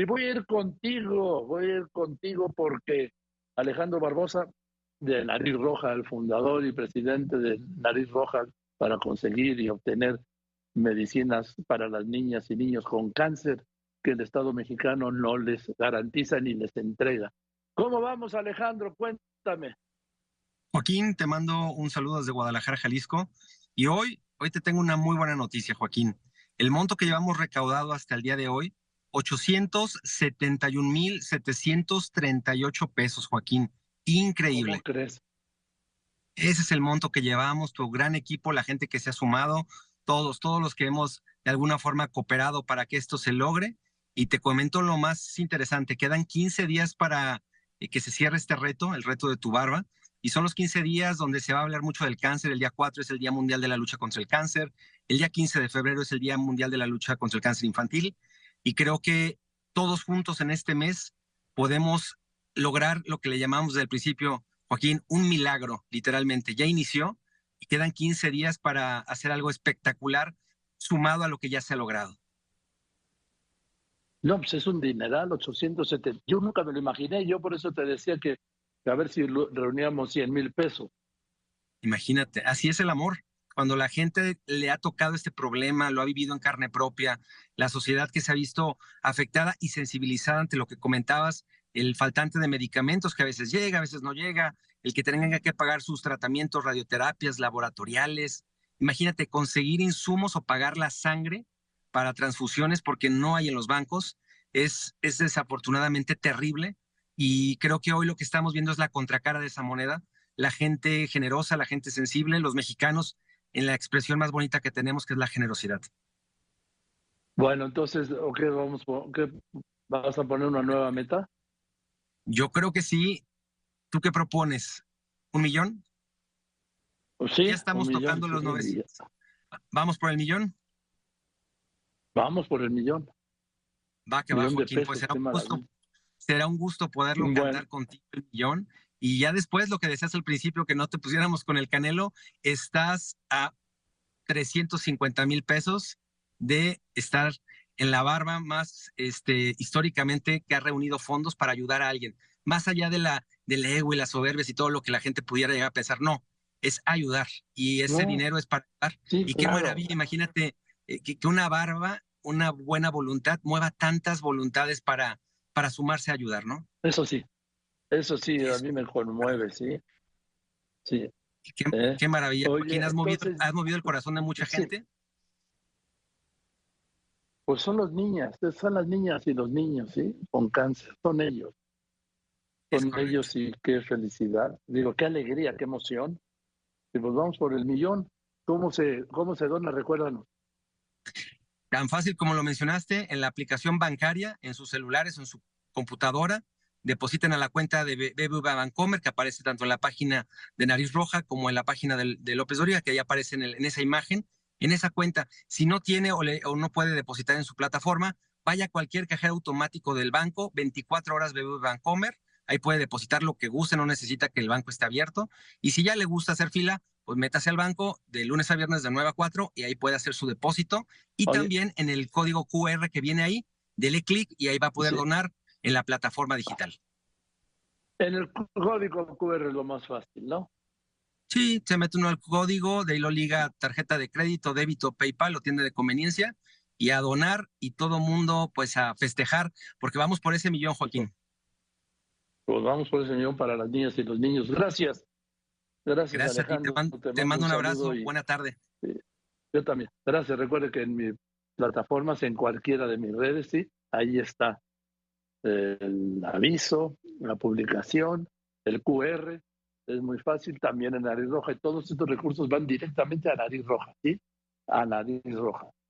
Y voy a ir contigo, voy a ir contigo porque Alejandro Barbosa, de Nariz Roja, el fundador y presidente de Nariz Roja, para conseguir y obtener medicinas para las niñas y niños con cáncer que el Estado mexicano no les garantiza ni les entrega. ¿Cómo vamos, Alejandro? Cuéntame. Joaquín, te mando un saludo desde Guadalajara, Jalisco. Y hoy, hoy te tengo una muy buena noticia, Joaquín. El monto que llevamos recaudado hasta el día de hoy, 871.738 pesos, Joaquín. Increíble. ¿Cómo crees? Ese es el monto que llevamos, tu gran equipo, la gente que se ha sumado, todos, todos los que hemos de alguna forma cooperado para que esto se logre. Y te comento lo más interesante, quedan 15 días para eh, que se cierre este reto, el reto de tu barba. Y son los 15 días donde se va a hablar mucho del cáncer. El día 4 es el Día Mundial de la Lucha contra el Cáncer. El día 15 de febrero es el Día Mundial de la Lucha contra el Cáncer Infantil. Y creo que todos juntos en este mes podemos lograr lo que le llamamos desde el principio, Joaquín, un milagro, literalmente. Ya inició y quedan 15 días para hacer algo espectacular sumado a lo que ya se ha logrado. No, pues es un dineral, 870. Yo nunca me lo imaginé, yo por eso te decía que, a ver si reuníamos 100 mil pesos. Imagínate, así es el amor. Cuando la gente le ha tocado este problema, lo ha vivido en carne propia, la sociedad que se ha visto afectada y sensibilizada ante lo que comentabas, el faltante de medicamentos que a veces llega, a veces no llega, el que tengan que pagar sus tratamientos, radioterapias, laboratoriales. Imagínate conseguir insumos o pagar la sangre para transfusiones porque no hay en los bancos. Es, es desafortunadamente terrible y creo que hoy lo que estamos viendo es la contracara de esa moneda. La gente generosa, la gente sensible, los mexicanos en la expresión más bonita que tenemos, que es la generosidad. Bueno, entonces, okay, vamos, ¿qué, ¿vas a poner una nueva meta? Yo creo que sí. ¿Tú qué propones? ¿Un millón? Pues sí, ya estamos tocando los 900. ¿Vamos por el millón? Vamos por el millón. Va, que va, Joaquín. pues será un, gusto, será un gusto poderlo cantar contigo el millón. Y ya después, lo que decías al principio, que no te pusiéramos con el canelo, estás a 350 mil pesos de estar en la barba más este, históricamente que ha reunido fondos para ayudar a alguien. Más allá de la, del ego y las soberbias y todo lo que la gente pudiera llegar a pensar, no, es ayudar. Y ese dinero es para ayudar. y qué maravilla, imagínate eh, que, una barba, una buena voluntad, mueva tantas voluntades para, para sumarse a ayudar, ¿no? Eso sí, eso sí, a mí me conmueve, sí. Sí. Qué, ¿Eh? maravilla. has, movido, ¿Has movido el corazón de mucha gente? Pues son los niñas, son las niñas y los niños, ¿sí? Con cáncer, son ellos. Son ellos y qué felicidad. Digo, qué alegría, qué emoción. Y pues vamos por el millón. ¿Cómo se, cómo se dona? Recuérdanos. Tan fácil como lo mencionaste, en la aplicación bancaria, en sus celulares, en su computadora, depositen a la cuenta de BBVA Bancomer, que aparece tanto en la página de Nariz Roja como en la página de, López Doria, que ahí aparece en, en esa imagen en esa cuenta. Si no tiene o, no puede depositar en su plataforma, vaya a cualquier cajero automático del banco, 24 horas BBV Bancomer, ahí puede depositar lo que guste, no necesita que el banco esté abierto. Y si ya le gusta hacer fila, pues métase al banco de lunes a viernes de 9 a 4 y ahí puede hacer su depósito. Y también en el código QR que viene ahí, dele clic y ahí va a poder donar en la plataforma digital. En el código QR es lo más fácil, ¿no? Sí, se mete uno al código, de ahí lo liga tarjeta de crédito, débito, PayPal o tienda de conveniencia y a donar y todo mundo pues a festejar porque vamos por ese millón, Joaquín. Pues vamos por ese millón para las niñas y los niños. Gracias. Gracias, Gracias a ti, te mando, un abrazo. Buena tarde. yo también. Gracias. Recuerde que en mis plataformas, en cualquiera de mis redes, sí, ahí está el aviso, la publicación, el QR es muy fácil también en Nariz Roja y todos estos recursos van directamente a Nariz Roja, ¿sí? A Nariz Roja.